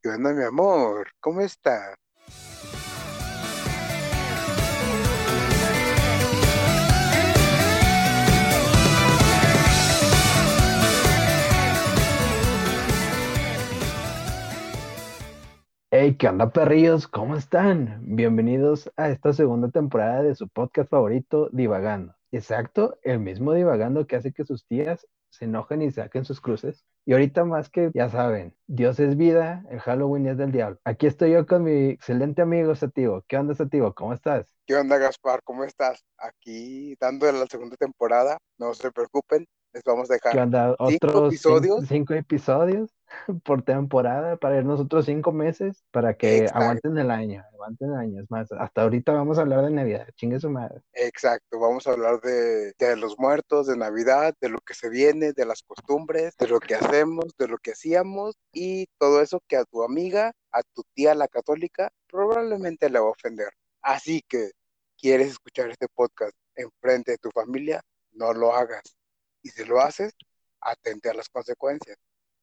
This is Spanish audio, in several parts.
¿Qué onda, mi amor? ¿Cómo está? Hey, ¿qué onda, perrillos? ¿Cómo están? Bienvenidos a esta segunda temporada de su podcast favorito, Divagando. Exacto, el mismo Divagando que hace que sus tías se enojen y saquen sus cruces. Y ahorita más que, ya saben, Dios es vida, el Halloween es del diablo. Aquí estoy yo con mi excelente amigo Sativo. ¿Qué onda, Sativo? ¿Cómo estás? ¿Qué onda, Gaspar? ¿Cómo estás? Aquí dando la segunda temporada. No se preocupen, les vamos a dejar ¿Qué onda? cinco ¿Otros episodios. Cinco, cinco episodios por temporada para irnos otros cinco meses para que Exacto. aguanten el año, aguanten el año. Es más, hasta ahorita vamos a hablar de Navidad. Chingue su madre. Exacto, vamos a hablar de, de los muertos, de Navidad, de lo que se viene, de las costumbres, de lo que hacemos, de lo que hacíamos y todo eso que a tu amiga, a tu tía la católica, probablemente le va a ofender. Así que, ¿quieres escuchar este podcast en frente de tu familia? No lo hagas. Y si lo haces, atente a las consecuencias.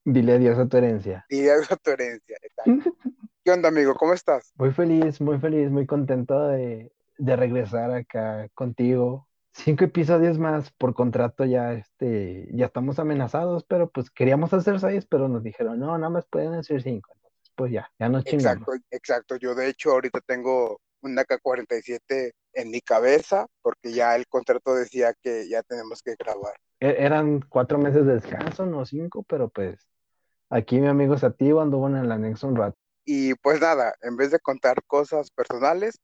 Dile adiós a tu herencia. Y a tu herencia. exacto. ¿Qué onda, amigo? ¿Cómo estás? Muy feliz, muy feliz, muy contento de, de regresar acá contigo. Cinco episodios más por contrato ya, este, ya estamos amenazados, pero pues queríamos hacer seis, pero nos dijeron, no, nada más pueden hacer cinco. Entonces, pues ya, ya nos chingamos. Exacto, exacto. Yo de hecho ahorita tengo un AK-47 en mi cabeza porque ya el contrato decía que ya tenemos que grabar. E- Eran cuatro meses de descanso, no cinco, pero pues aquí mi amigo Sativo anduvo en el anexo un rato. Y pues nada, en vez de contar cosas personales,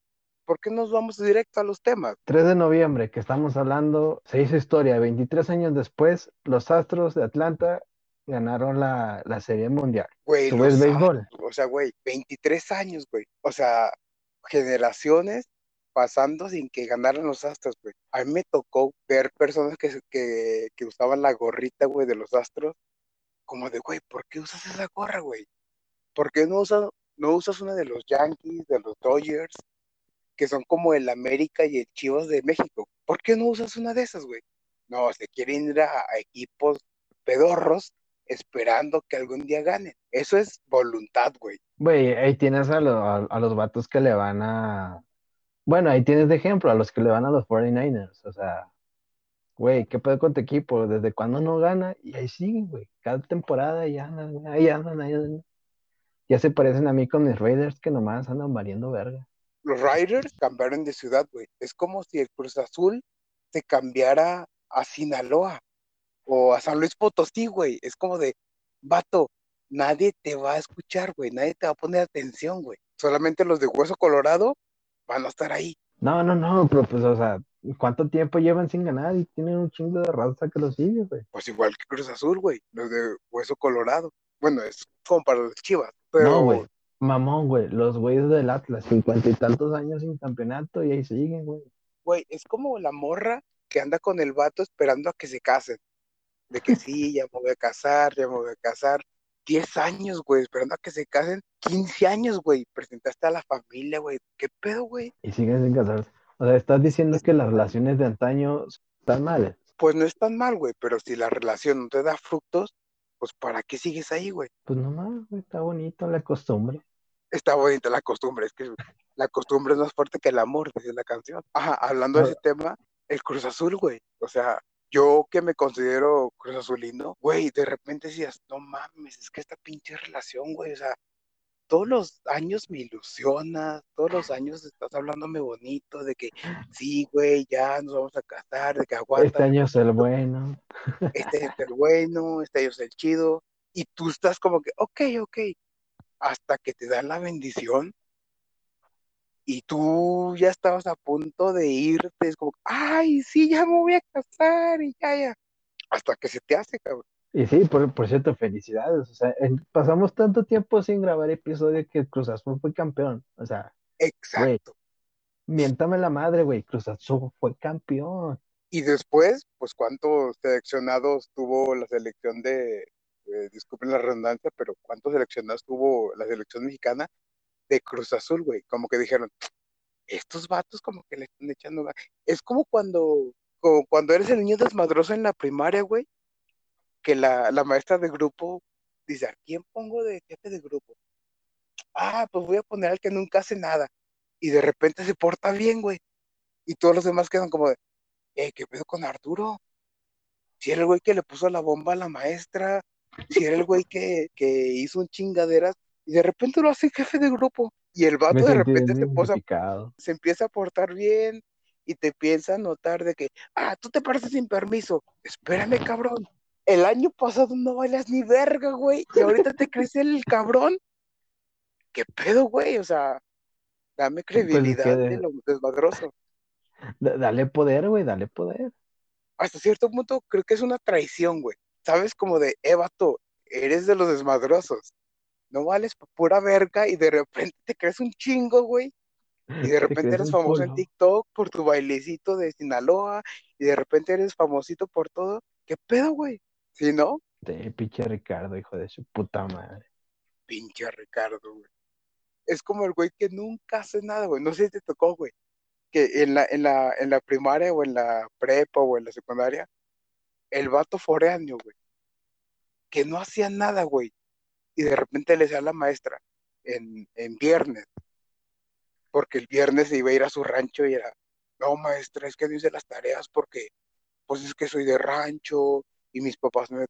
¿por qué nos vamos directo a los temas? 3 de noviembre, que estamos hablando, se hizo historia. 23 años después, los Astros de Atlanta ganaron la, la Serie Mundial. Güey, ¿Tú ves béisbol? O sea, güey, 23 años, güey. O sea, generaciones pasando sin que ganaran los Astros, güey. A mí me tocó ver personas que, que, que usaban la gorrita, güey, de los Astros, como de, güey, ¿por qué usas esa gorra, güey? ¿Por qué no usas, no usas una de los Yankees, de los Dodgers, que son como el América y el Chivas de México? ¿Por qué no usas una de esas, güey? No, se quieren ir a, equipos pedorros esperando que algún día ganen. Eso es voluntad, güey. Güey, ahí tienes a, lo- a- a los vatos que le van a... Bueno, ahí tienes de ejemplo a los que le van a los 49ers. O sea, güey, ¿qué pedo con tu equipo? ¿Desde cuándo no gana? Y ahí siguen, güey. Cada temporada ahí andan, ahí andan, ahí andan. Ya se parecen a mí con mis Raiders que nomás andan valiendo verga. Los Riders cambiaron de ciudad, güey. Es como si el Cruz Azul se cambiara a Sinaloa o a San Luis Potosí, güey. Es como de, vato, nadie te va a escuchar, güey. Nadie te va a poner atención, güey. Solamente los de Hueso Colorado van a estar ahí. No, no, no, pero pues, o sea, ¿cuánto tiempo llevan sin ganar? Y tienen un chingo de raza que los sigue, güey. Pues igual que Cruz Azul, güey. Los de Hueso Colorado. Bueno, es como para los Chivas. Pero, No, güey. Mamón, güey. Los güeyes del Atlas, cincuenta y tantos años sin campeonato y ahí siguen, güey. güey, es como la morra que anda con el vato esperando a que se casen. De que sí, ya me voy a casar, ya me voy a casar. 10 años, güey, esperando a que se casen. 15 años, güey. Presentaste a la familia, güey. ¿Qué pedo, güey? Y siguen sin casarse. O sea, estás diciendo que las relaciones de antaño están mal. Pues no es tan mal, güey, pero si la relación no te da frutos, pues ¿para qué sigues ahí, güey? Pues nomás, güey, está bonito la costumbre. Está bonita la costumbre, es que la costumbre es más fuerte que el amor, dice la canción. Ajá, hablando de ese tema, el Cruz Azul, güey. O sea, yo que me considero Cruz Azulino, güey, de repente decías, no mames, es que esta pinche relación, güey, o sea, todos los años me ilusionas, todos los años estás hablándome bonito de que sí, güey, ya nos vamos a casar, de que aguanta, Este año es el bueno. este es el bueno, este es el chido, y tú estás como que, ok, ok, hasta que te dan la bendición y tú ya estabas a punto de irte, es como, ay, sí, ya me voy a casar y ya, ya, hasta que se te hace, cabrón. Y sí, por, por cierto, felicidades. O sea, en- pasamos tanto tiempo sin grabar episodio que Cruz Azul fue campeón. O sea, Exacto. miéntame la madre, güey. Cruz Azul fue campeón. Y después, pues, ¿cuántos seleccionados tuvo la selección de, eh, disculpen la redundancia, pero cuántos seleccionados tuvo la selección mexicana de Cruz Azul, güey? Como que dijeron, estos vatos como que le están echando. Es como cuando, como cuando eres el niño desmadroso en la primaria, güey, que la, la maestra de grupo dice, ¿a quién pongo de jefe de grupo? ah, pues voy a poner al que nunca hace nada. Y de repente se porta bien, güey. Y todos los demás quedan como de, eh, ¿qué pedo con Arturo? Si era el güey que le puso la bomba a la maestra, si era el güey que, que hizo un chingaderas, y de repente lo hace jefe de grupo. Y el Me vato de repente se, posa, se empieza a portar bien y te piensa a notar de que, ah, tú te pareces sin permiso. Espérame, cabrón. El año pasado no bailas ni verga, güey, y ahorita te crece el cabrón. ¿Qué pedo, güey? O sea, dame Pues es credibilidad de lo desmadroso. da- dale poder, güey, dale poder. Hasta cierto punto creo que es una traición, güey. ¿Sabes? Como de, eh, vato, eres de los desmadrosos. No vales pura verga y de repente te crees un chingo, güey. Y de Te repente eres famoso en. TikTok por tu bailecito de Sinaloa y de repente eres famosito por todo. ¿Qué pedo, güey? ¿Sí, no? Sí, pinche Ricardo, hijo de su puta madre. Pinche Ricardo, güey. Es como el güey que nunca hace nada, güey. No sé si te tocó, güey. Que en la, en la, en la primaria o en la prepa o en la secundaria, el vato foráneo, güey. Que no hacía nada, güey. Y de repente le decía a la maestra en, en viernes, porque el viernes se iba a ir a su rancho y era, no, maestra, es que no hice las tareas porque, pues es que soy de rancho y mis papás me,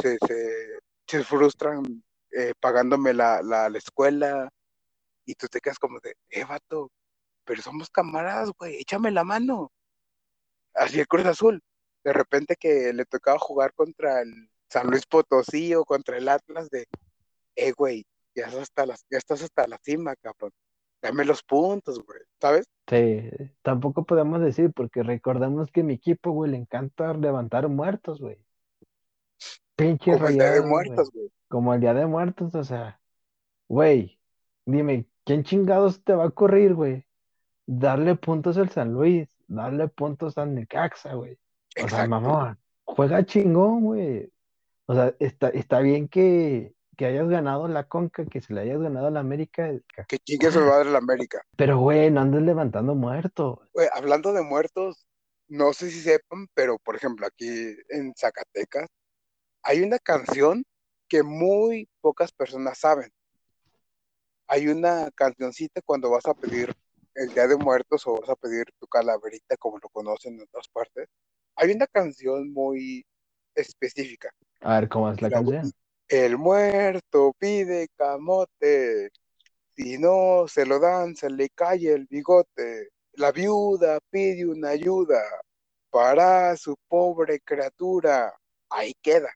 se, se, se frustran eh, pagándome la, la, la escuela y tú te quedas como de, eh, vato, pero somos camaradas, güey, échame la mano. Así el Cruz Azul. De repente que le tocaba jugar contra el San Luis Potosí o contra el Atlas de, eh, güey, ya estás hasta la, ya estás hasta la cima, cabrón. Dame los puntos, güey, ¿sabes? Sí, tampoco podemos decir, porque recordemos que mi equipo, güey, le encanta levantar muertos, güey. Como el Día de. Muertos, güey. Como el Día de Muertos, o sea, güey, dime, ¿quién chingados te va a correr, güey? Darle puntos al San Luis, darle puntos al Necaxa, güey. O sea, mamón, juega chingón, güey. O sea, está, está bien que, que hayas ganado la Conca, que se le hayas ganado a la América, Que chingue su madre la América. pero, güey, no andes levantando muertos. Güey, hablando de muertos, no sé si sepan, pero por ejemplo, aquí en Zacatecas hay una canción que muy pocas personas saben. Hay una cancioncita cuando vas a pedir el Día de Muertos o vas a pedir tu calaverita, como lo conocen en otras partes. Hay una canción muy específica. A ver, ¿cómo es la La- canción? El muerto pide camote, si no se lo dan, se le cae el bigote. La viuda pide una ayuda para su pobre criatura. Ahí queda.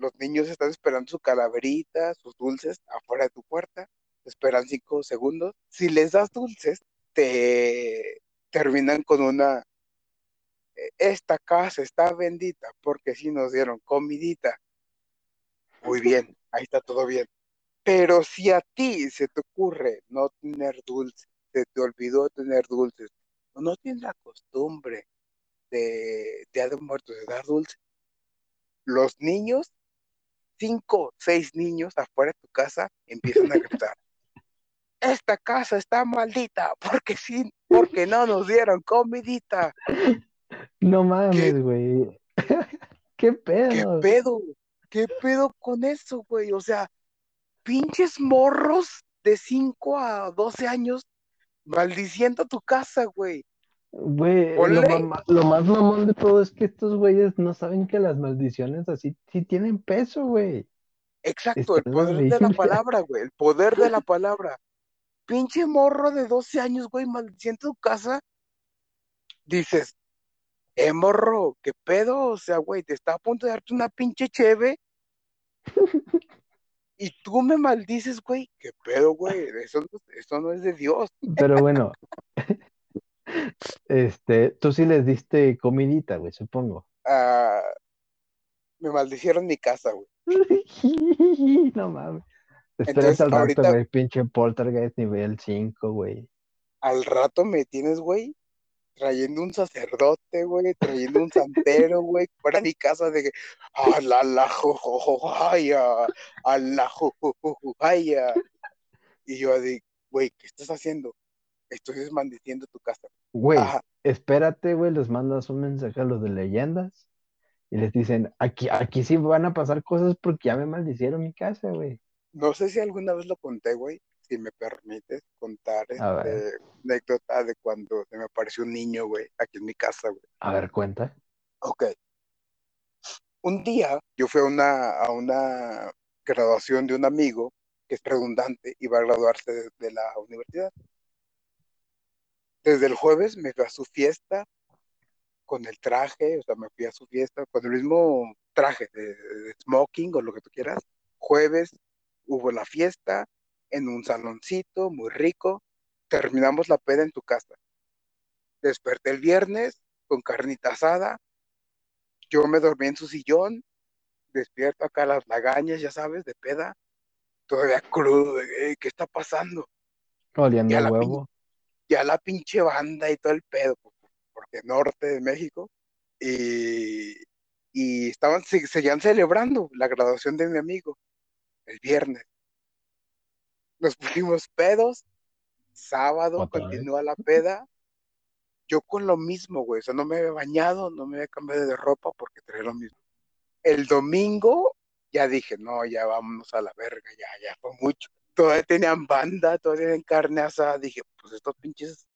Los niños están esperando su calaverita, sus dulces afuera de tu puerta. Esperan cinco segundos. Si les das dulces, te terminan con una. Esta casa está bendita porque sí nos dieron comidita. Muy bien, ahí está todo bien. Pero si a ti se te ocurre no tener dulces, se te olvidó tener dulces, o no tienes la costumbre de Día de Muertos de dar dulces, los niños, cinco, seis niños afuera de tu casa, empiezan a gritar. Esta casa está maldita porque sí, porque no nos dieron comidita. No mames, güey. ¿Qué ¿Qué pedo? pedo? ¿Qué pedo con eso, güey? O sea, pinches morros de 5 a 12 años maldiciendo tu casa, güey. Güey, lo, mama- lo más mamón de todo es que estos güeyes no saben que las maldiciones así sí tienen peso, güey. Exacto, el poder de la palabra, güey. El poder de la palabra. Pinche morro de 12 años, güey, maldiciendo tu casa. Dices, eh, morro, ¿qué pedo? O sea, güey, te está a punto de darte una pinche cheve. Y tú me maldices, güey. ¿Qué pedo, güey? Eso, eso no es de Dios. Pero bueno, este, tú sí les diste comidita, güey, supongo. Ah, me maldicieron mi casa, güey. No mames. Entonces, al rato, ahorita- güey, pinche poltergeist nivel 5, güey. Al rato me tienes, güey, trayendo un sacerdote, güey, trayendo un santero, güey, para mi casa de que, a la la jo, jo, jo, jaya, a la jo, jo, jo, jo, jaya. Y yo de, güey, ¿qué estás haciendo? Estoy desmaldiciendo tu casa. Güey, Ajá. espérate, güey, les mandas un mensaje a los de leyendas y les dicen, aquí, aquí sí van a pasar cosas porque ya me maldicieron mi casa, güey. No sé si alguna vez lo conté, güey, si me permites contar A ver, este anécdota de cuando se me apareció un niño, güey, aquí en mi casa, güey. a ver, cuenta. Ok, un día yo fui a una, a una graduación de un amigo que es redundante y va a graduarse de, de la universidad. Desde el jueves me fui a su fiesta con el traje, o sea, me fui a su fiesta con el mismo traje de, de smoking o lo que tú quieras. Jueves hubo la fiesta en un saloncito muy rico. Terminamos la peda en tu casa. Desperté el viernes con carnita asada. Yo me dormí en su sillón. Despierto acá las lagañas, ya sabes, de peda. Todavía crudo. de, "Ey, ¿Qué está pasando? Oliendo pin- huevo. Ya la pinche banda y todo el pedo, po- porque norte de México. Y, y estaban, se- seguían celebrando la graduación de mi amigo el viernes. Nos pusimos pedos. Sábado continúa la peda. Yo con lo mismo, güey. O sea, no me había bañado, no me había cambiado de ropa porque traía lo mismo. El domingo ya dije, no, ya vámonos a la verga, ya, ya fue mucho. Todavía tenían banda, todavía tenían carne asada. Dije, pues estos pinches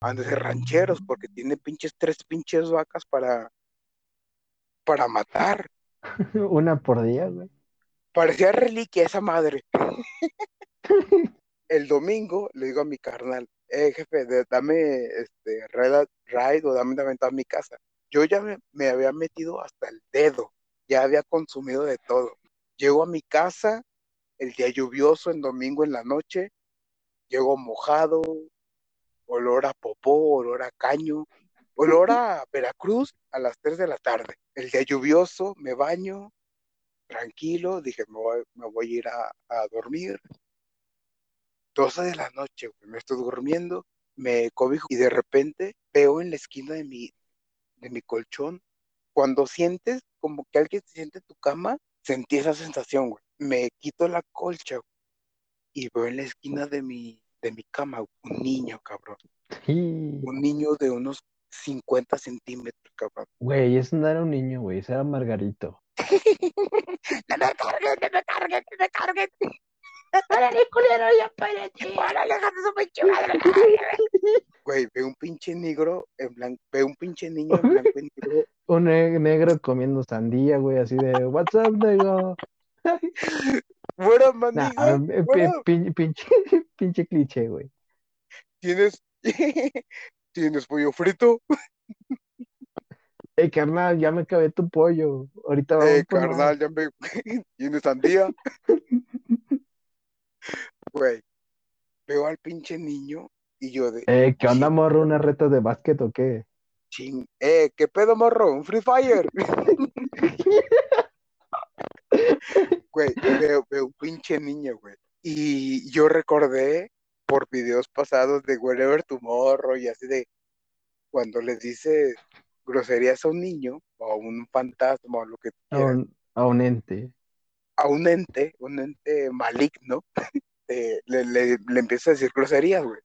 han de ser rancheros porque tienen pinches tres pinches vacas para, para matar. Una por día, güey. Parecía reliquia esa madre. El domingo le digo a mi carnal, eh, jefe, de- dame este ride, ride o dame una ventana a mi casa. Yo ya me, me había metido hasta el dedo, ya había consumido de todo. Llego a mi casa, el día lluvioso, en domingo en la noche, llego mojado, olor a popó, olor a caño, olor a Veracruz a las 3 de la tarde. El día lluvioso, me baño, tranquilo, dije, me voy, me voy a ir a, a dormir. 12 de la noche, me estoy durmiendo, me cobijo y de repente veo en la esquina de mi, de mi colchón, cuando sientes como que alguien se siente en tu cama, sentí esa sensación, güey. Me quito la colcha güey, y veo en la esquina de mi, de mi cama güey, un niño, cabrón. Un niño de unos 50 centímetros, cabrón. güey, ese no era un niño, güey, ese era Margarito. ¡No me carguen, no me carguen, no me carguen! ¡Órale, culero, ya párate! ¡Órale, hija de su pinche madre! Güey, veo un pinche negro en blanco, veo un pinche niño en blanco y negro. Un ne- negro comiendo sandía, güey, así de, what's up, negro? Nah, pi- bueno, pin- pinche, pinche cliché, güey. ¿tienes, ¿tienes pollo frito? Ey, carnal, ya me acabé tu pollo. Ahorita vamos Eh, más. carnal, ya me... ¿Tienes sandía? Güey, veo al pinche niño y yo de... Eh, ¿qué onda, morro? ¿Una reta de básquet o qué? Ching, eh, ¿qué pedo, morro? ¿Un Free Fire? Güey, veo, veo un pinche niño, güey. Y yo recordé por videos pasados de Wherever Tomorrow y así de cuando les dices groserías a un niño o a un fantasma o lo que A quieras, un, a un ente. a un ente, un ente maligno, eh, le, le, le a decir groserías, güey.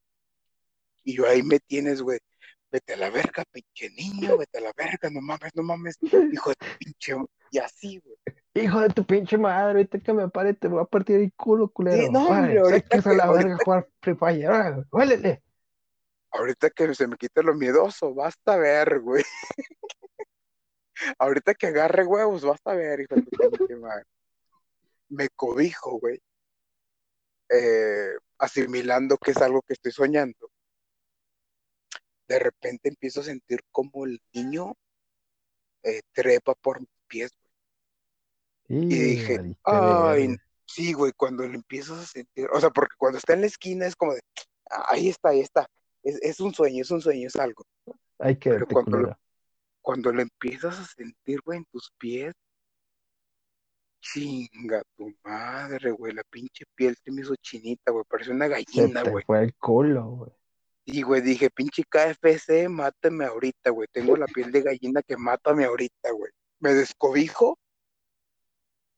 Y yo ahí me tienes, güey. Vete a la verga, pinche niño, vete a la verga, no mames, no mames, hijo de tu pinche. Y así, güey. Hijo de tu pinche madre, ahorita que me pare te voy a partir el culo, culero. no, hombre, Órale, ahorita sáquese a la que- verga jugar Free Fire. Huélele. Ahorita que se me quite lo miedoso, basta ver, güey. Ahorita que agarre huevos, basta ver, hijo de tu pinche madre. Me cobijo, güey. Eh, asimilando que es algo que estoy soñando. De repente empiezo a sentir como el niño eh, trepa por mis pies, güey. Y, Y dije, ay, sí, güey, cuando lo empiezas a sentir, o sea, porque cuando está en la esquina es como de, "Ah, ahí está, ahí está. Es, es un sueño, es un sueño, es algo. Ay, quédate, cuando lo- cuando lo empiezas a sentir, güey, en tus pies, chinga tu madre, güey, la pinche piel se me hizo chinita, güey, parecía una Se gallina, te güey. fue el culo, güey. Y, güey, dije, pinche KFC, mátame ahorita, güey, tengo la piel de gallina que mátame ahorita, güey. Me descobijo,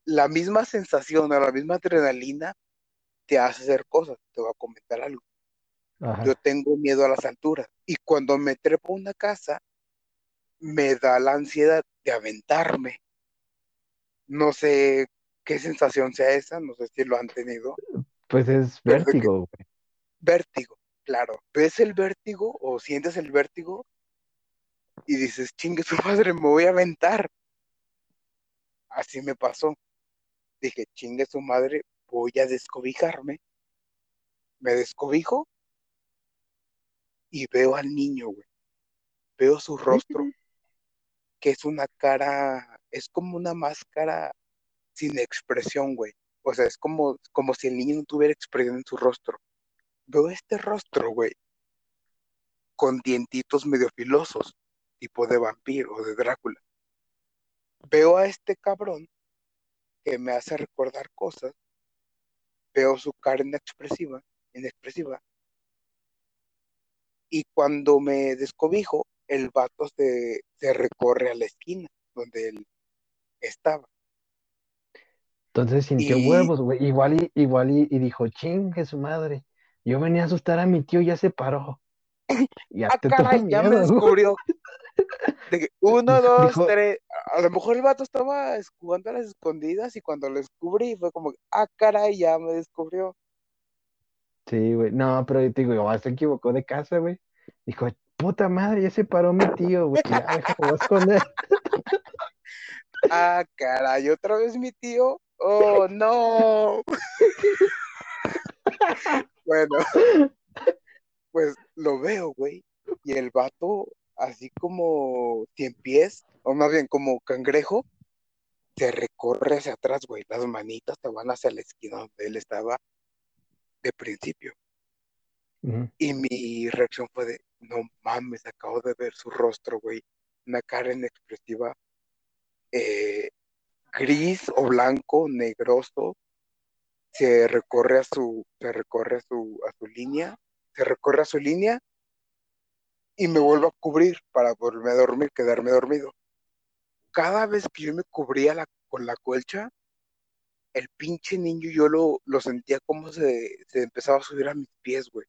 la misma sensación, o la misma adrenalina te hace hacer cosas, te voy a comentar algo. Ajá. Yo tengo miedo a las alturas, y cuando me trepo a una casa, me da la ansiedad de aventarme. No sé qué sensación sea esa, no sé si lo han tenido, Pues es vértigo, güey. vértigo, claro, ves el vértigo o sientes el vértigo y dices, chingue su madre, me voy a aventar. Así me pasó. Dije, chingue su madre, voy a descobijarme. Me descobijo y veo al niño, güey. Veo su rostro, que es una cara, es como una máscara sin expresión, güey. O sea, es como, como si el niño no tuviera expresión en su rostro. Veo este rostro, güey, con dientitos medio filosos, tipo de vampiro o de Drácula. Veo a este cabrón que me hace recordar cosas. Veo su cara inexpresiva, inexpresiva. Y cuando me descobijo, el vato se, se recorre a la esquina donde él estaba. Entonces sintió Y huevos, güey. Igual y, igual y, y dijo, chingue su madre. Yo venía a asustar a mi tío, ya se paró. Ya ah, te caray, ya me descubrió. De que uno, dos, dijo, tres. A lo mejor el vato estaba es- jugando a las escondidas y cuando lo descubrí fue como, ah, caray, ya me descubrió. sí, güey. No, pero te digo, se equivocó de casa, güey. Dijo, puta madre, ya se paró mi tío, güey. Ya, déjame voy a esconder. Ah, caray, otra vez mi tío. Oh, no. Bueno, pues lo veo, güey. Y el vato, así como cien pies, o más bien como cangrejo, se recorre hacia atrás, güey. Las manitas se van hacia la esquina donde él estaba de principio. Y mi reacción fue de, no mames, acabo de ver su rostro, güey. Una cara inexpresiva, eh, gris o blanco, negroso. Se recorre a su, se recorre a su, a su línea, se recorre a su línea y me vuelvo a cubrir para volverme a dormir, quedarme dormido. Cada vez que yo me cubría con la colcha, el pinche niño yo lo, lo sentía como se, se empezaba a subir a mis pies, güey.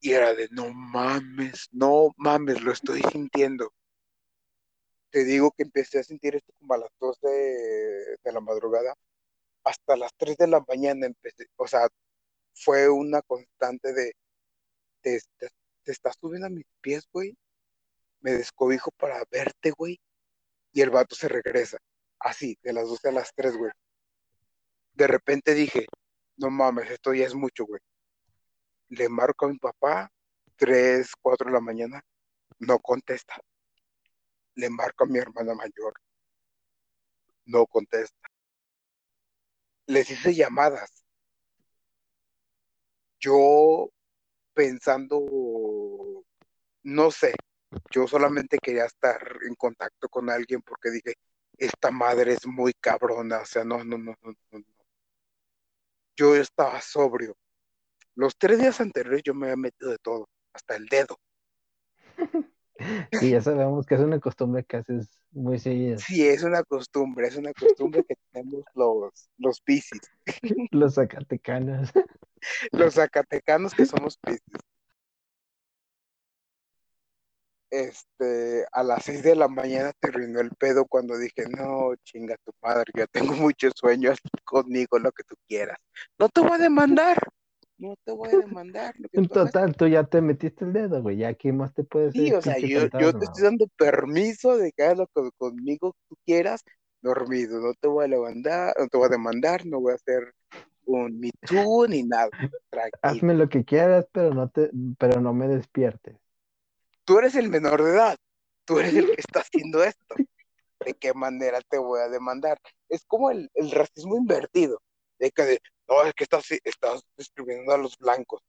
Y era de, no mames, no mames, lo estoy sintiendo. Te digo que empecé a sentir esto como a las 2 de, de la madrugada. Hasta las 3 de la mañana empecé, o sea, fue una constante de, te, estás subiendo a mis pies, güey. Me descobijo para verte, güey. Y el vato se regresa. Así, de las 12 a las 3, güey. De repente dije, no mames, esto ya es mucho, güey. Le marco a mi papá, 3, 4 de la mañana, no contesta. Le marco a mi hermana mayor, no contesta. Les hice llamadas. Yo pensando, no sé, yo solamente quería estar en contacto con alguien porque dije, esta madre es muy cabrona, o sea, no, no, no, no, no. Yo estaba sobrio. Los tres días anteriores yo me había metido de todo, hasta el dedo. Sí, ya sabemos que es una costumbre que haces muy seguido. Sí, es una costumbre, es una costumbre que tenemos los, los piscis, Los zacatecanos. los zacatecanos que somos piscis. Este, a las 6 de la mañana terminó el pedo cuando dije, no, chinga tu madre, ya tengo mucho sueño, haz conmigo lo que tú quieras. No te voy a demandar, no te voy a demandar. Lo que tú total, tú ya te metiste el dedo, güey. Ya, ¿qué más te puede hacer Sí, o sea, yo, yo te estoy dando permiso de que hagas lo que conmigo tú quieras, dormido. No te voy a levantar, no te voy a demandar, no voy a hacer un Me Too ni nada. Tranquilo. Hazme lo que quieras, pero no te, pero no me despiertes. Tú eres el menor de edad, tú eres el que está haciendo esto. ¿De qué manera te voy a demandar? Es como el, el racismo invertido, de que de, no, es que estás, estás discriminando a los blancos.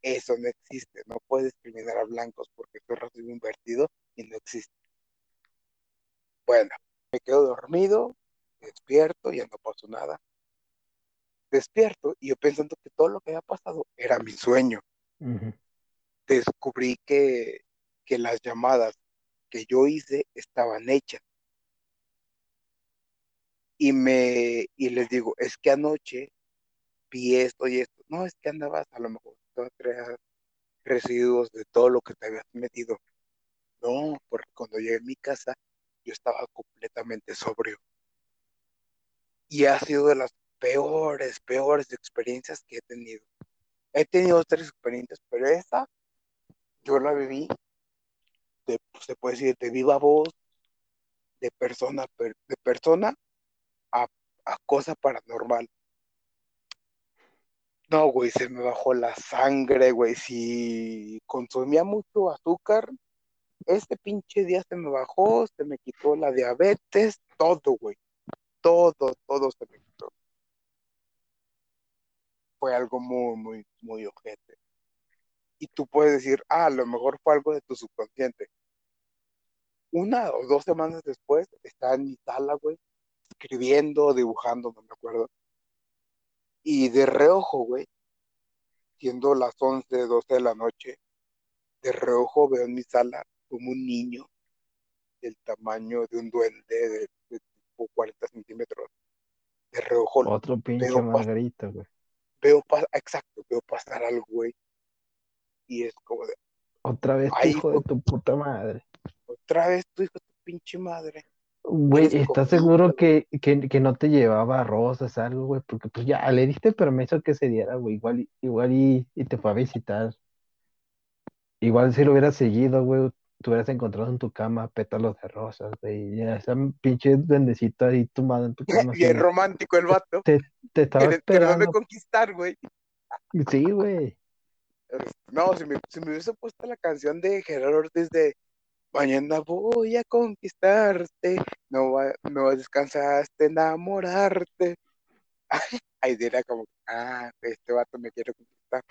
Eso no existe, no puedes discriminar a blancos porque es racismo invertido y no existe. Bueno, me quedo dormido, despierto, ya no pasó nada. Despierto y yo pensando que todo lo que había pasado era mi sueño. Descubrí que, que las llamadas que yo hice estaban hechas. Y me y les digo, es que anoche vi esto y esto. No, es que andabas a lo mejor traías residuos de todo lo que te habías metido. No, porque cuando llegué a mi casa yo estaba completamente sobrio. y ha sido de las peores, peores experiencias que he tenido. He tenido tres experiencias, pero esa yo la viví de, se puede decir, de viva voz, de persona, de persona a, a cosa paranormal. No, güey, se me bajó la sangre, güey. Si consumía mucho azúcar, este pinche día se me bajó, se me quitó la diabetes, todo, güey. Todo, todo se me quitó. Fue algo muy, muy, muy ojete. Y tú puedes decir, ah, a lo mejor fue algo de tu subconsciente. Una o dos semanas después, estaba en mi sala, güey, escribiendo, dibujando, no me acuerdo. Y de reojo, güey, siendo las 11, 12 de la noche, de reojo veo en mi sala como un niño del tamaño de un duende de, de, 40 centímetros. De reojo. Otro pinche margarita, güey. Veo pasar, exacto, veo pasar algo, güey. Y es como de. Otra vez, hijo de tu puta madre. Otra vez, tu hijo de tu pinche madre. Güey, ¿estás seguro que, que, que, no te llevaba rosas, algo, güey? Porque pues ya le diste permiso que se diera, güey. Igual, igual y, y, te fue a visitar. Igual si lo hubieras seguido, güey, te hubieras encontrado en tu cama pétalos de rosas, güey. Ya esa pinche bendecito ahí tumbado en tu cama. Bien romántico el vato. Te, te estaba esperando. me conquistar, güey. Sí, güey. No, si me, si me hubiese puesto la canción de Gerardo Ortiz de Mañana voy a conquistarte, no, va, no descansaste enamorarte. Ahí diría como, ah, este vato me quiere conquistar.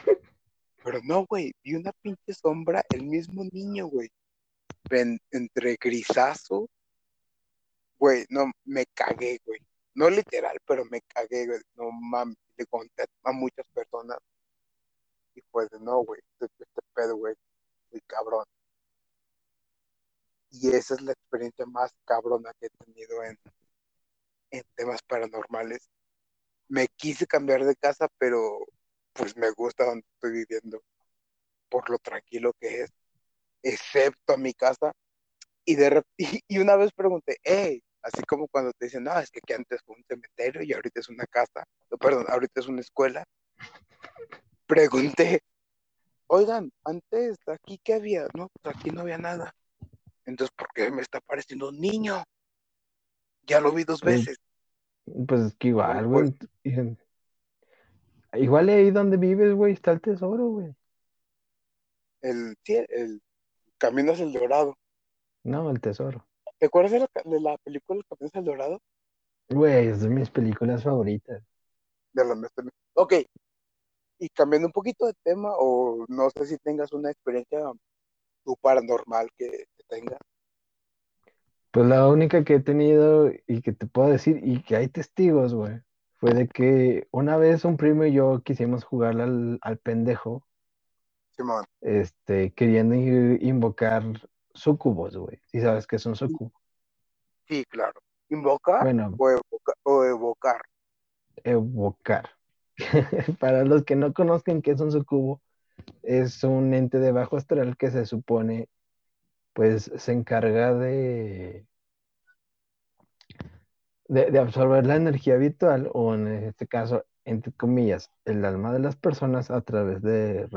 Pero no, güey, vi una pinche sombra, el mismo niño, güey. entre grisazo, güey, no, me cagué, güey. No literal, pero me cagué, güey. No mames, le conté a muchas personas. Y pues, no, güey, este, este pedo, güey, muy cabrón. Y esa es la experiencia más cabrona que he tenido en, en temas paranormales. Me quise cambiar de casa, pero pues me gusta donde estoy viviendo, por lo tranquilo que es, excepto a mi casa. Y, de, y, una vez pregunté, hey, así como cuando te dicen, no, es que, que antes fue un cementerio y ahorita es una casa, perdón, ahorita es una escuela. Pregunté, oigan, antes aquí qué había, no, pues aquí no había nada. Entonces, ¿por qué me está pareciendo un niño? Ya lo vi dos pues, veces. Pues es que igual, güey. Igual ahí donde vives, güey, está el tesoro, güey. El, sí, el camino hacia el dorado. No, el tesoro. ¿Te acuerdas de la, de la película El camino hacia el dorado? Güey, es de mis películas favoritas. De la Ok. Y cambiando un poquito de tema, o no sé si tengas una experiencia tu paranormal que, tenga? Pues la única que he tenido y que te puedo decir, y que hay testigos, güey, fue de que una vez un primo y yo quisimos jugarle al, al pendejo. Simón. Este, queriendo invocar sucubos, güey. ¿Sí sabes qué es un sucubo? Sí, claro. ¿Invocar bueno, o, evocar? Evocar. Para los que no conozcan qué es un sucubo, es un ente de bajo astral que se supone pues se encarga de, de, absorber la energía habitual, o en este caso, entre comillas, el alma de las personas a través de,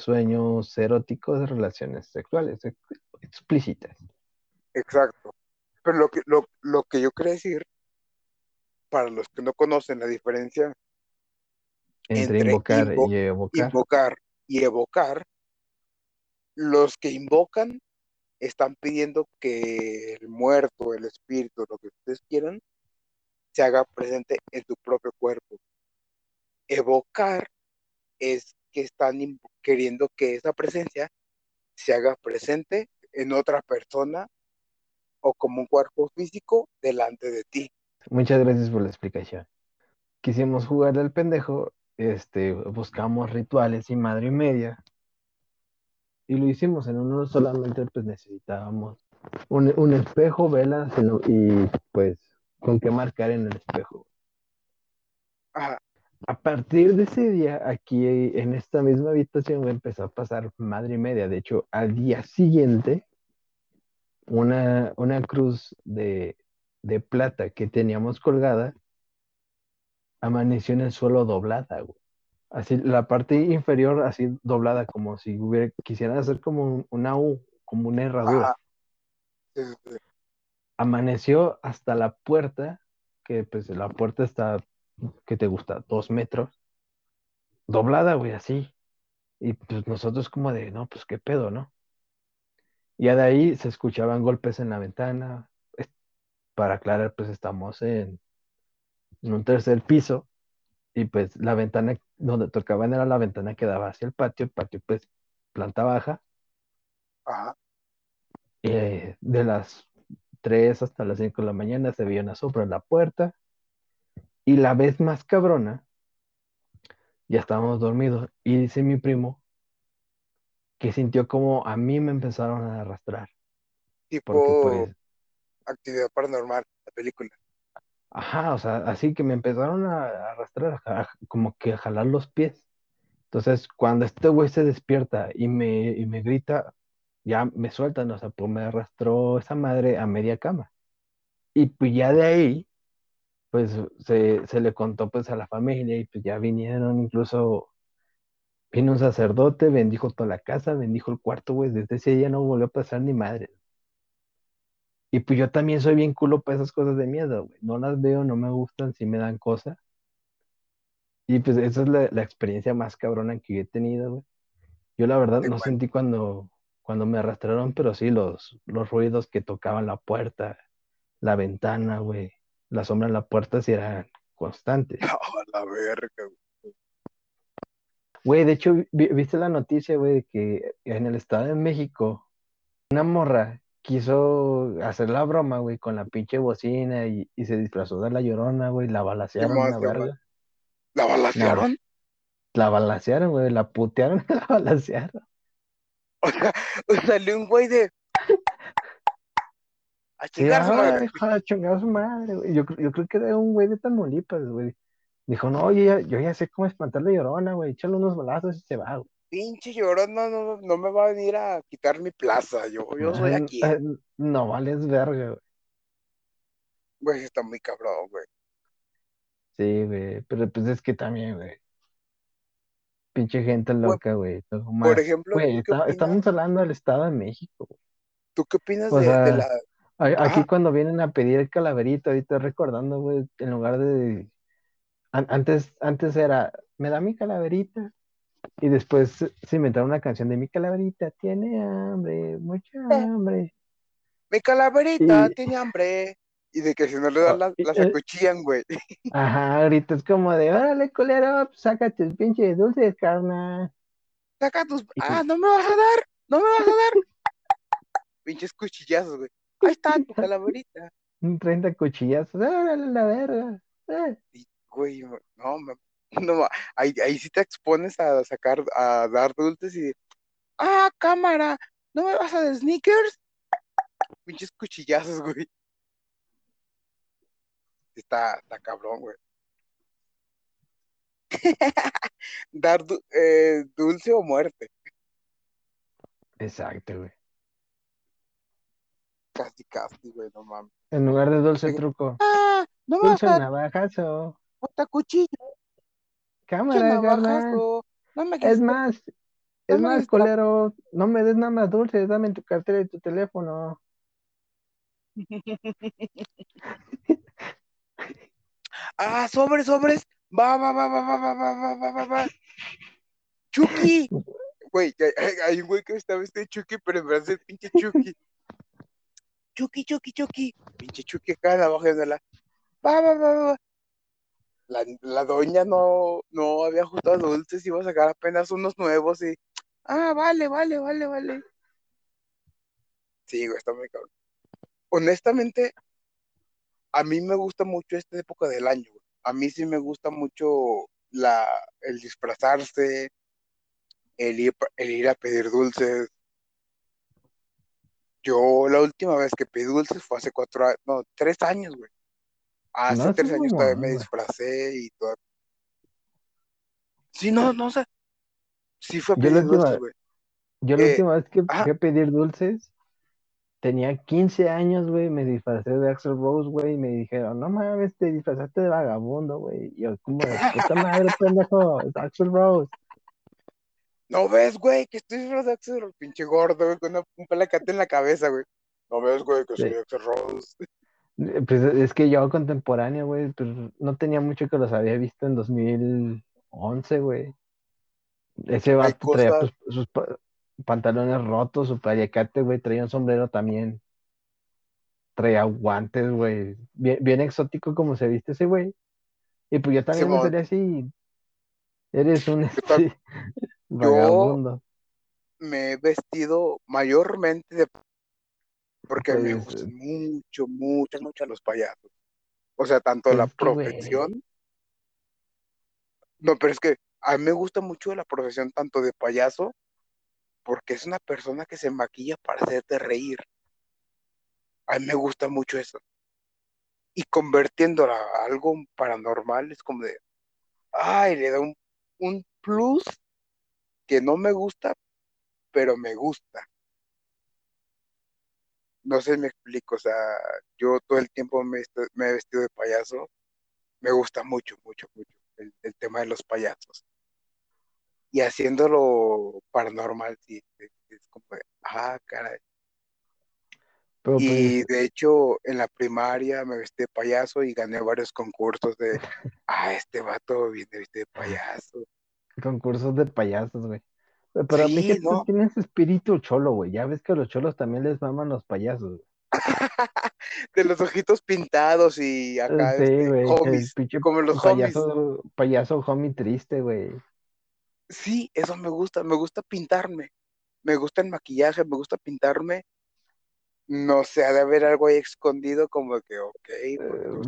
sueños eróticos de relaciones sexuales explícitas. Exacto. Pero lo que, lo, lo que yo quiero decir, para los que no conocen la diferencia entre, invocar y evocar. Invocar y evocar, los que invocan están pidiendo que el muerto, el espíritu, lo que ustedes quieran, se haga presente en tu propio cuerpo. Evocar es que están queriendo que esa presencia se haga presente en otra persona o como un cuerpo físico delante de ti. Muchas gracias por la explicación. Quisimos jugar al pendejo, este, buscamos rituales y madre y media, y lo hicimos en uno solamente pues necesitábamos un, espejo, velas y pues con qué marcar en el espejo. A partir de ese día, aquí en esta misma habitación empezó a pasar madre y media. De hecho, al día siguiente, una, una cruz de, de plata que teníamos colgada amaneció en el suelo doblada, güey. Así, la parte inferior así doblada, como si hubiera, quisieran hacer como un- una U, como una herradura. Ajá. Sí, sí, sí. Amaneció hasta la puerta, que pues la puerta está, ¿qué te gusta? Dos metros. Doblada, güey, así. Y pues nosotros como de, no, pues qué pedo, ¿no? Ya de ahí se escuchaban golpes en la ventana. Para aclarar, pues estamos en, en un tercer piso y pues la ventana donde tocaban era la ventana que daba hacia el patio, el patio pues planta baja, Ajá. eh, de las 3 hasta las 5 de la mañana se veía una sombra en la puerta y la vez más cabrona, ya estábamos dormidos y dice mi primo que sintió como a mí me empezaron a arrastrar, porque Tipo pues, actividad paranormal, la película. Ajá, o sea, así que me empezaron a arrastrar, como que a jalar los pies. Entonces, cuando este güey se despierta y me, y me grita, ya me sueltan, o sea, pues me arrastró esa madre a media cama. Y pues ya de ahí, pues se, se le contó pues a la familia y pues ya vinieron, incluso vino un sacerdote, bendijo toda la casa, bendijo el cuarto, güey, desde ese día no volvió a pasar ni madre. Y pues yo también soy bien culo para esas cosas de miedo, güey. No las veo, no me gustan, sí me dan cosas. Y pues esa es la, la experiencia más cabrona que yo he tenido, güey. Yo la verdad no sentí cuando, cuando me arrastraron, pero sí los, los ruidos que tocaban la puerta, la ventana, güey, la sombra en la puerta sí eran constantes. A la verga, güey. Güey, de hecho, vi- viste la noticia, güey, de que en el Estado de México una morra quiso hacer la broma, güey, con la pinche bocina y, y se disfrazó de la llorona, güey, la ¿Qué balacearon más? verga. ¿La balacearon? la balacearon, güey, la putearon, la balacearon. O sea, salió un güey de. A Sí, chingar a su madre. joder, chingada su madre, güey. Yo, yo creo que era un güey de Tamaulipas, güey. Dijo, no, yo ya, yo ya sé cómo espantar la llorona, güey. Échale unos balazos y se va, güey. Pinche llorón, no, no, no me va a venir a quitar mi plaza. Yo, yo soy aquí. eh, No vales verga, güey. Güey, está muy cabrón, güey. Sí, güey. Pero pues es que también, güey. Pinche gente loca, güey. Por ejemplo, Güey, estamos hablando del Estado de México, güey. ¿Tú qué opinas de, la. aquí cuando vienen a pedir el calaverito, ahorita recordando, güey, en lugar de. an- antes, antes era, me da mi calaverita. Y después se inventaron una canción de mi calaverita, tiene hambre, mucha eh, hambre. mi calaverita Y, tiene hambre. Y de que si no le dan las, y, las eh, acuchillan, güey. ajá, ahorita es como de, órale, culero, saca tus pinches dulces, carnal. Saca tus. Ah, no me vas a dar. No me vas a dar. Pinches cuchillazos, güey. Ahí está tu calaverita. un 30 cuchillazos, órale, la verga. eh. Y, güey, no, me- no, ahí, ahí sí te expones a sacar, a dar dulces y. Ah, cámara. ¿No me vas a dar sneakers? Pinches cuchillazos, güey. Está, está cabrón, güey. Dar du- eh, dulce o muerte. Exacto, güey. Casi, casi, güey, no mames. En lugar de dulce De truco, ah, no me vas dulce a dar navajazo. otra cuchillo, Cámara, carnal. No me Es más, no es me más, culero, no me des nada más dulces, dame tu cartera y tu teléfono. Ah, sobres, sobres. Va, va, va, va, va, va, va, va, va, va, va. Chucky. Güey, hay, hay- hay un güey que está vestido de Chucky, pero en de pinche Chucky. Chucky, Chucky, Chucky. Pinche Chucky acá en la baja de la. Va, va, va, va. La, la doña no, no había ajustado dulces, iba a sacar apenas unos nuevos y. Ah, vale, vale, vale, vale. Sí, güey, está muy cabrón. Honestamente, a mí me gusta mucho esta época del año, güey. A mí sí me gusta mucho la, el disfrazarse, el ir, el ir a pedir dulces. Yo la última vez que pedí dulces fue hace cuatro no, tres años, güey. Hace No, tres es años todavía me güey. disfracé y todo. Sí, no, no sé. Sí fue a Yo pedir dulces, güey. yo la Eh, última vez que fui a pedir dulces, tenía 15 años, güey, me disfracé de Axel Rose, güey, y me dijeron, no mames, te disfrazaste de vagabundo, güey. Y yo, como de puta madre, pendejo, es Axel Rose. ¿No ves, güey, que estoy disfrazado de Axel Rose? Pinche gordo, güey, con una, un pelacate en la cabeza, güey. ¿No ves, güey, que soy Sí. Axel Rose? Pues es que yo contemporáneo, güey, pues no tenía mucho que los había visto en 2011, güey. Ese vato traía pues, sus pa- pantalones rotos, su paliacate, güey, traía un sombrero también, traía guantes, güey. Bien, bien exótico como se viste ese güey. Y pues yo también me salía así, eres un este, yo vagabundo. me he vestido mayormente de porque me gustan mucho, mucho, mucho los payasos. O sea, tanto la profesión, no, pero es que a mí me gusta mucho la profesión tanto de payaso, porque es una persona que se maquilla para hacerte reír. A mí me gusta mucho eso. Y convirtiéndola a algo paranormal es como de, ay, le da un, un plus que no me gusta, pero me gusta. No sé si me explico, o sea, yo todo el tiempo me, he vestido de payaso, me gusta mucho, mucho, mucho el, el tema de los payasos. Y haciéndolo paranormal, sí, es, es como de, ah, caray. pero Y pues de hecho, en la primaria me vestí de payaso y gané varios concursos de, ah, este vato viene vestido de payaso. concursos de payasos, güey. Pero mi Sí, tú ¿no? tienes espíritu cholo, güey. Ya ves que a los cholos también les maman los payasos. De los ojitos pintados y Eh, acá, Sí, este, el como los payaso, payaso homie triste, güey. Sí, eso me gusta, me gusta pintarme, me gusta el maquillaje, me gusta pintarme. No sé, ha de haber algo ahí escondido como que, ok, Eh,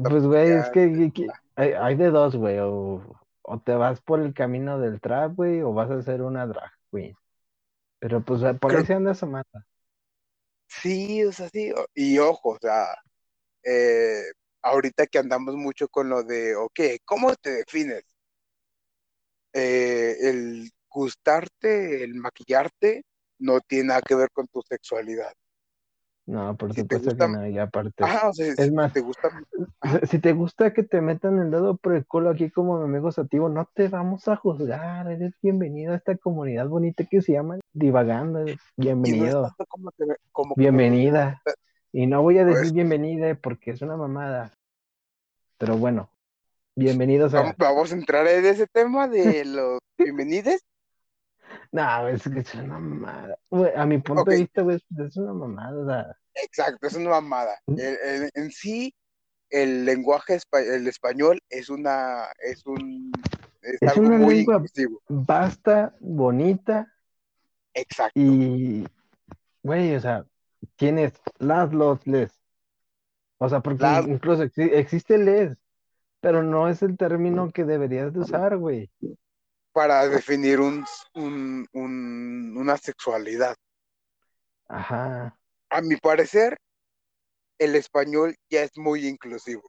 Pues, güey, es que, que- hay, de dos, güey. O, o te vas por el camino del trap, güey, o vas a ser una drag Pero pues por ahí se anda sí, o sea, sí, y ojo, o sea, eh, ahorita que andamos mucho con lo de, ok, ¿cómo te defines? Eh, el gustarte, el maquillarte, no tiene nada que ver con tu sexualidad. No, por Si supuesto que no. Y aparte, ajá, o sea, es si más, te gusta, ajá, si te gusta que te metan el dedo por el culo aquí como mi amigo Sativo, no te vamos a juzgar. Eres bienvenido a esta comunidad bonita que se llama Divagando. no Bienvenido, como como bienvenida. Y no voy a no decir bienvenida porque es una mamada. Pero bueno, bienvenidos a. vamos a entrar en ese tema de los bienvenidos. No, es que es una mamada. Güey, a mi punto de vista, güey, es una mamada. Exacto, es una mamada. El- el- en sí, el lenguaje el español es una, es un, es es algo una muy lengua inclusivo. vasta, bonita Exacto. y, güey, o sea, tienes las, los, les. O sea, porque incluso exi- existe les, pero no es el término que deberías de usar, güey. para definir un, un- un- una sexualidad. Ajá. A mi parecer, el español ya es muy inclusivo.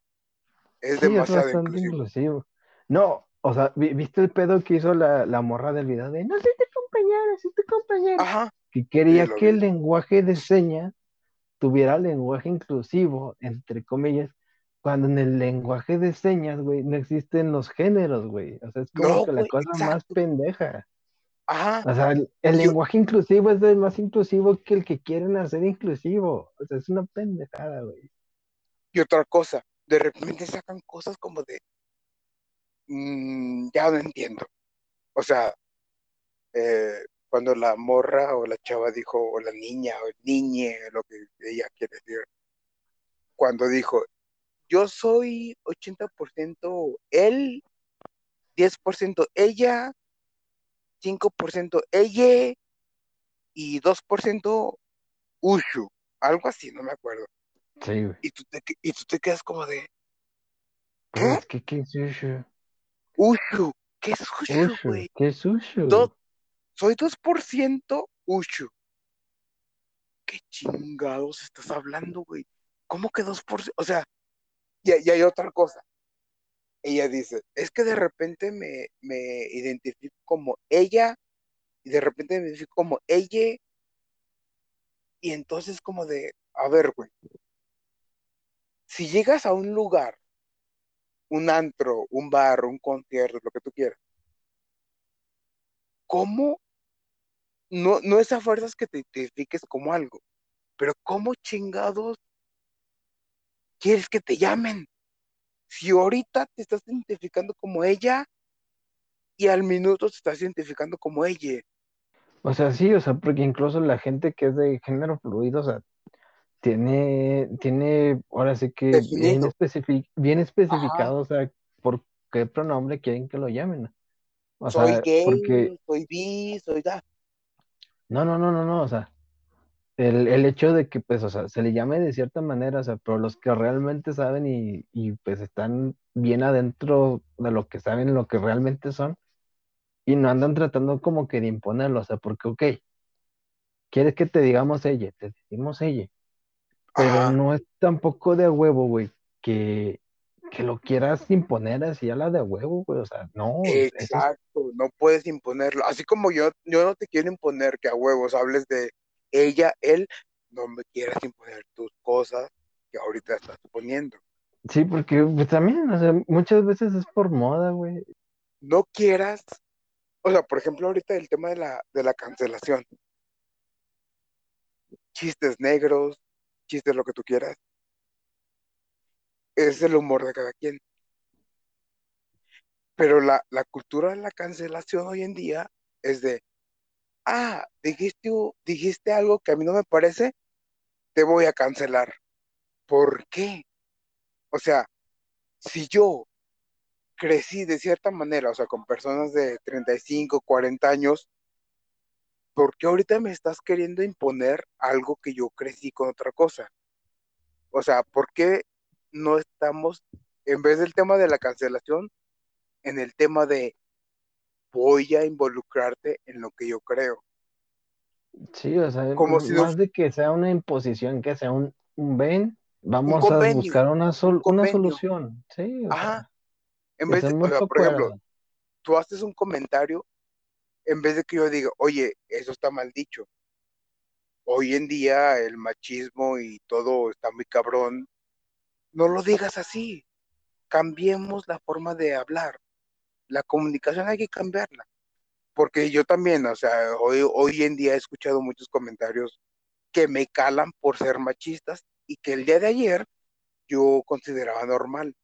Es Sí, es demasiado bastante inclusivo. inclusivo. No, o sea, vi- ¿viste el pedo que hizo la, la morra del video de no soy tu compañera, soy tu compañera? Ajá, Que quería que el lenguaje de señas tuviera lenguaje inclusivo, entre comillas, cuando en el lenguaje de señas, güey, no existen los géneros, güey. O sea, es como No, que la cosa más pendeja. Ajá. O sea, el, lenguaje inclusivo es el más inclusivo que el que quieren hacer inclusivo. O sea, es una pendejada, güey. y otra cosa, de repente sacan cosas como de, mm, ya no entiendo. O sea, eh, cuando la morra o la chava dijo, o la niña o el niñe, lo que ella quiere decir, cuando dijo, yo soy 80% él, 10% ella, 5% ella y 2% Ushu, algo así, no me acuerdo. Sí, güey. Y tú te, y tú te quedas como de, Pero ¿qué? que, ¿qué es Ushu? Ushu, ¿qué es Ushu, Ushu, güey? ¿qué es Ushu? Do- soy 2% Ushu. ¿Qué chingados estás hablando, güey? ¿Cómo que 2%? O sea, y, y hay otra cosa. Ella dice, es que de repente me, me identifico como ella y de repente me identifico como ella y entonces como de, a ver, güey, si llegas a un lugar, un antro, un bar, un concierto, lo que tú quieras, ¿cómo? No, no es a fuerzas que te identifiques como algo, pero ¿cómo chingados quieres que te llamen? Si ahorita te estás identificando como ella y al minuto te estás identificando como ella. O sea, sí, o sea, porque incluso la gente que es de género fluido, o sea, tiene, tiene, ahora sí que bien, Definido. especifi- bien Ajá. especificado, o sea, por qué pronombre quieren que lo llamen. O Soy sea, porque, gay, soy bi, soy da. no, no, no, no, no, o sea, el, el hecho de que, pues, o sea, se le llame de cierta manera, o sea, pero los que realmente saben y, y pues están bien adentro de lo que saben, lo que realmente son, y no andan tratando como que de imponerlo, o sea, porque, ok, quieres que te digamos ella, te decimos ella, pero Ajá. no es tampoco de huevo, güey, que, que lo quieras imponer así a la de huevo, güey, o sea, no, es, Exacto, no puedes imponerlo. Así como yo, yo no te quiero imponer que a huevos hables de ella, él, no me quieras imponer tus cosas que ahorita estás poniendo. sí, porque pues, también, o sea, muchas veces es por moda, güey, No quieras, o sea, por ejemplo, ahorita el tema de la, de la cancelación, chistes negros, chistes lo que tú quieras, es el humor de cada quien. Pero la, la cultura de la cancelación hoy en día es de, ah, dijiste, algo que a mí no me parece, te voy a cancelar. ¿Por qué? O sea, si yo crecí de cierta manera, o sea, con personas de 35, 40 años, ¿por qué ahorita me estás queriendo imponer algo que yo crecí con otra cosa? O sea, ¿por qué no estamos, en vez del tema de la cancelación, en el tema de voy a involucrarte en lo que yo creo? sí, o sea, Como si más de que sea una imposición, que sea un, un ven, un vamos a convenio, buscar una, un sol- una convenio. solución, sí, o Ajá, sea, en vez de, o sea, por ejemplo, tú haces un comentario, en vez de que yo diga, oye, eso está mal dicho. Hoy en día el machismo y todo está muy cabrón. No lo digas así. Cambiemos la forma de hablar. La comunicación hay que cambiarla. Porque yo también, o sea, hoy, hoy en día he escuchado muchos comentarios que me calan por ser machistas y que el día de ayer yo consideraba normal.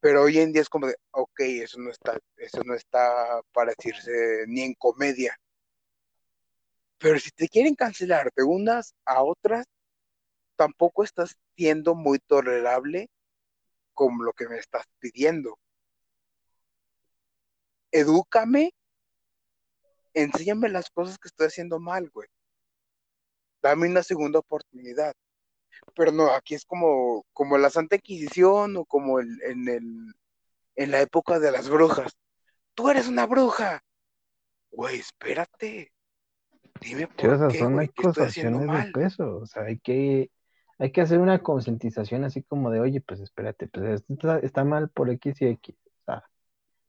Pero hoy en día es como de, ok, eso no está, eso no está para decirse ni en comedia. Pero si te quieren cancelar de unas a otras, tampoco estás siendo muy tolerable como lo que me estás pidiendo. Edúcame, enséñame las cosas que estoy haciendo mal, güey. Dame una segunda oportunidad. Pero no, aquí es como, como la Santa Inquisición o como el, en, el, en la época de las brujas. Tú eres una bruja. Güey, espérate. Dime Sí, por o sea, qué, son güey, acusaciones de mal. peso, o sea, hay que, hay que hacer una concientización así como de, oye, pues espérate, pues está, está mal por X y X,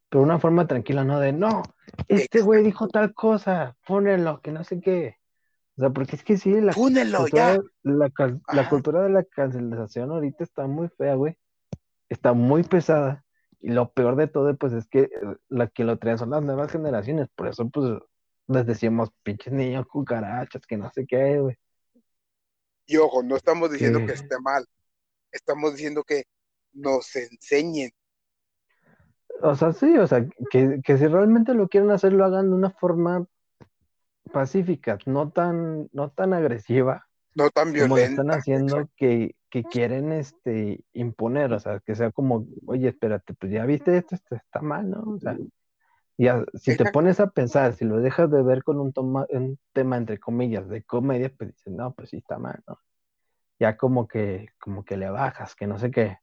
pero una forma tranquila, no de, no, este güey dijo tal cosa, ponelo, que no sé qué, o sea, porque es que sí, la Fúnelo, ya. cultura, la, cal- la Ajá. cultura de la cancelación ahorita está muy fea, güey, está muy pesada, y lo peor de todo, pues es que eh, la que lo traen son las nuevas generaciones, por eso, pues, les decíamos pinches niños cucarachas, que no sé qué, güey. Y ojo, no estamos diciendo que, esté mal. Estamos diciendo que nos enseñen. O sea, sí, o sea, que, que si realmente lo quieren hacer, lo hagan de una forma pacífica, no tan, no tan agresiva No tan como lo están violenta. haciendo, que, que quieren este, imponer, o sea, que sea como, oye, espérate, pues ya viste esto, esto está mal, ¿no? O sea, ya, si te pones a pensar, si lo dejas de ver con un, toma- un tema, entre comillas, de comedia, pues dices, no, pues sí está mal, ¿no? Ya como que, como que le bajas, que no sé qué.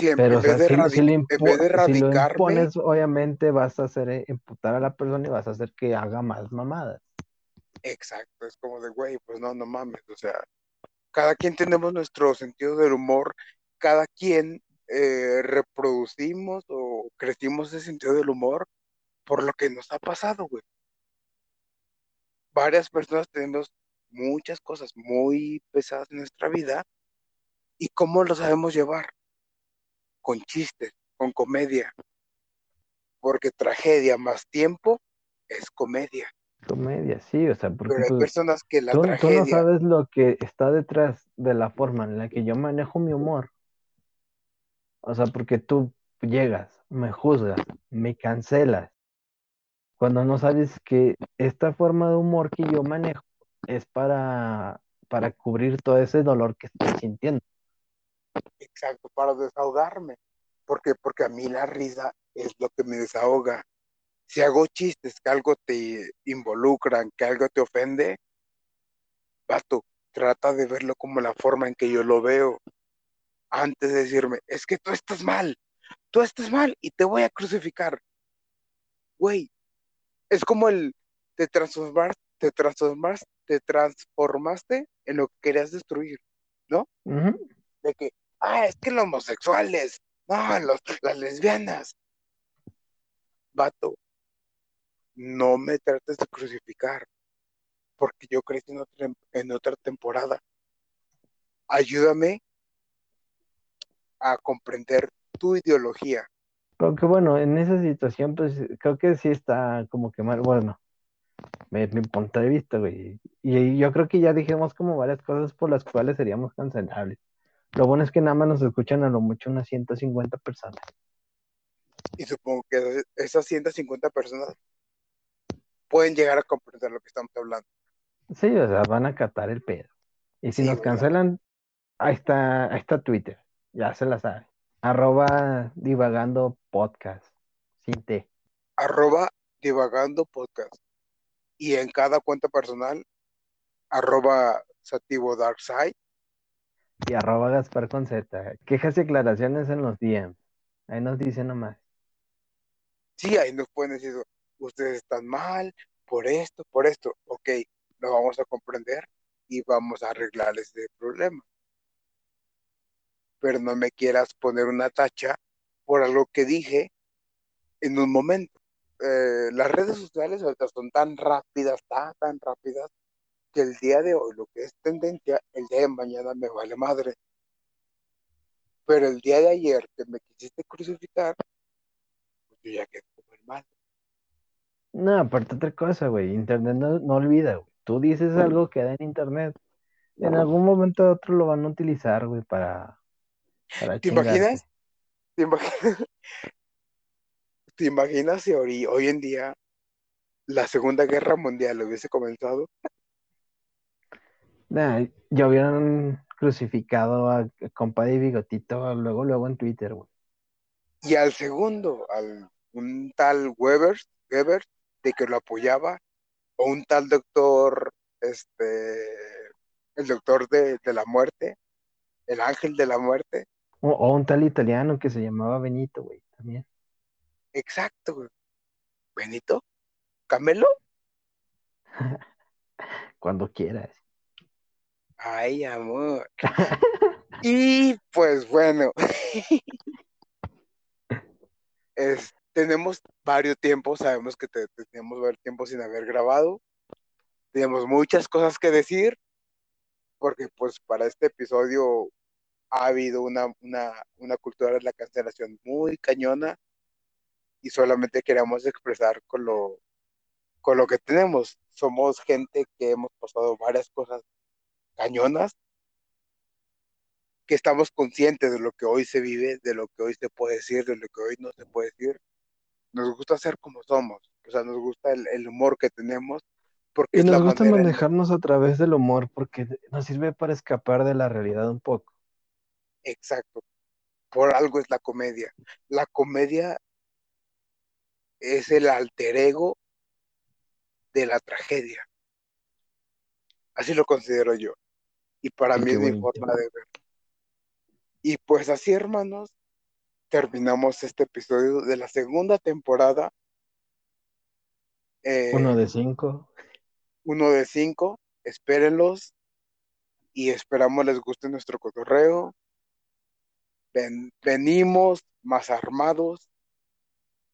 Pero, en o vez sea, de si, si, lo en vez si lo impones, obviamente vas a hacer eh, imputar a la persona y vas a hacer que haga más mamadas. exacto, es como de, güey, pues no, no mames, o sea, cada quien tenemos nuestro sentido del humor, cada quien eh, reproducimos o crecimos ese sentido del humor por lo que nos ha pasado, güey. Varias personas tenemos muchas cosas muy pesadas en nuestra vida y cómo lo sabemos llevar con chistes, con comedia, porque tragedia más tiempo es comedia. Comedia, sí, o sea, porque Pero hay personas que la tú, tú no tragedia, sabes lo que está detrás de la forma en la que yo manejo mi humor. O sea, porque tú llegas, me juzgas, me cancelas, cuando no sabes que esta forma de humor que yo manejo es para, para cubrir todo ese dolor que estoy sintiendo. Exacto, para desahogarme, porque, porque a mí la risa es lo que me desahoga. Si hago chistes que algo te involucran, que algo te ofende, vato, trata de verlo como la forma en que yo lo veo, antes de decirme, es que tú estás mal, tú estás mal y te voy a crucificar. Güey, es como el te transformar, te transformas, te transformaste en lo que querías destruir, ¿no? De que, ah, es que los homosexuales, no, los, las lesbianas. Vato, no me trates de crucificar, porque yo crecí en otra, en otra temporada. Ayúdame a comprender tu ideología. Aunque bueno, en esa situación, pues creo que sí está como que mal, bueno, mi, mi punto de vista, güey. Y yo creo que ya dijimos como varias cosas por las cuales seríamos cancelables. Lo bueno es que nada más nos escuchan a lo mucho unas 150 personas. Y supongo que esas 150 personas pueden llegar a comprender lo que estamos hablando. Sí, o sea, van a catar el pedo. Y si Sí, nos cancelan, ahí está, ahí está Twitter, ya se la sabe. Arroba divagando podcast, sin T. arroba divagando podcast. Y en cada cuenta personal, arroba sativo darkside. Y arroba Gaspar con Z. Quejas y aclaraciones en los DMs. Ahí nos dicen nomás. Sí, ahí nos pueden decir, ustedes están mal por esto, por esto. Ok, lo vamos a comprender y vamos a arreglar ese problema. Pero no me quieras poner una tacha por algo que dije en un momento. Eh, las redes sociales ahorita son tan rápidas, tan rápidas, que el día de hoy lo que es tendencia, el día de mañana me vale madre. Pero el día de ayer que me quisiste crucificar, pues yo ya quedé como el mal. No, aparte otra cosa, güey. Internet no, no olvida, güey. Tú dices algo, queda en internet. En algún momento u otro lo van a utilizar, güey, para, para ¿Te chingarte. imaginas? ¿Te imaginas, ¿Te imaginas si hoy, hoy en día la Segunda Guerra Mundial hubiese comenzado? Nah, ya hubieran crucificado a compa de Bigotito luego, luego en Twitter, güey. Y al segundo, al un tal Weber, Weber, de que lo apoyaba, o un tal doctor, este, el doctor de, de la muerte, el ángel de la muerte. O, o un tal italiano que se llamaba Benito, güey, también. Exacto, güey. Benito, Camelo. Cuando quieras. Ay, amor. Y pues bueno, es, tenemos varios tiempos, sabemos que te, tenemos varios tiempos sin haber grabado, tenemos muchas cosas que decir, porque pues para este episodio ha habido una, una, una cultura de la cancelación muy cañona y solamente queremos expresar con lo, con lo que tenemos. Somos gente que hemos pasado varias cosas cañonas, que estamos conscientes de lo que hoy se vive, de lo que hoy se puede decir, de lo que hoy no se puede decir. Nos gusta ser como somos, o sea, nos gusta el, el humor que tenemos, porque Y nos gusta en manejarnos a través del humor porque nos sirve para escapar de la realidad un poco. Exacto. Por algo es la comedia. La comedia es el alter ego de la tragedia. Así lo considero yo. Y para mí es mi bonito. forma de ver. Y pues así, hermanos, terminamos este episodio de la segunda temporada. Eh, Uno de cinco. uno de cinco. Espérenlos. Y esperamos les guste nuestro cotorreo. Ven- venimos más armados,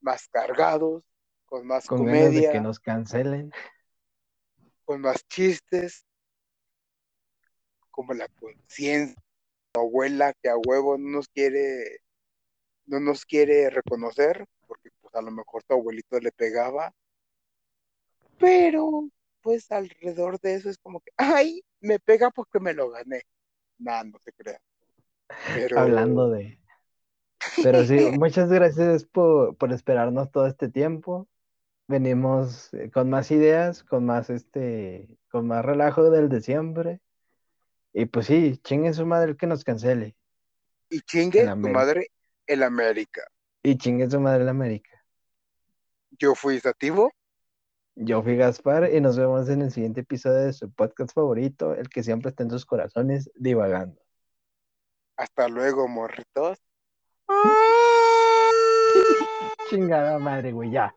más cargados, con más Con ganas de comedia, que nos cancelen. con más chistes. Como la conciencia, tu abuela que a huevo no nos quiere, no nos quiere reconocer, porque pues a lo mejor tu abuelito le pegaba, pero pues alrededor de eso es como que, ay, me pega porque me lo gané. Nada, no te creas. Pero... Hablando de... Pero sí, muchas gracias por, por esperarnos todo este tiempo. Venimos eh, con más ideas, con más este, con más relajo del de siempre. Y pues sí, chingue su madre el que nos cancele. Y chingue América. madre el América. Y chingue su madre el América. Yo fui Sativo. Yo fui Gaspar y nos vemos en el siguiente episodio de su podcast favorito, el que siempre está en sus corazones, divagando. Hasta luego, morritos. Chingada madre, güey, ya.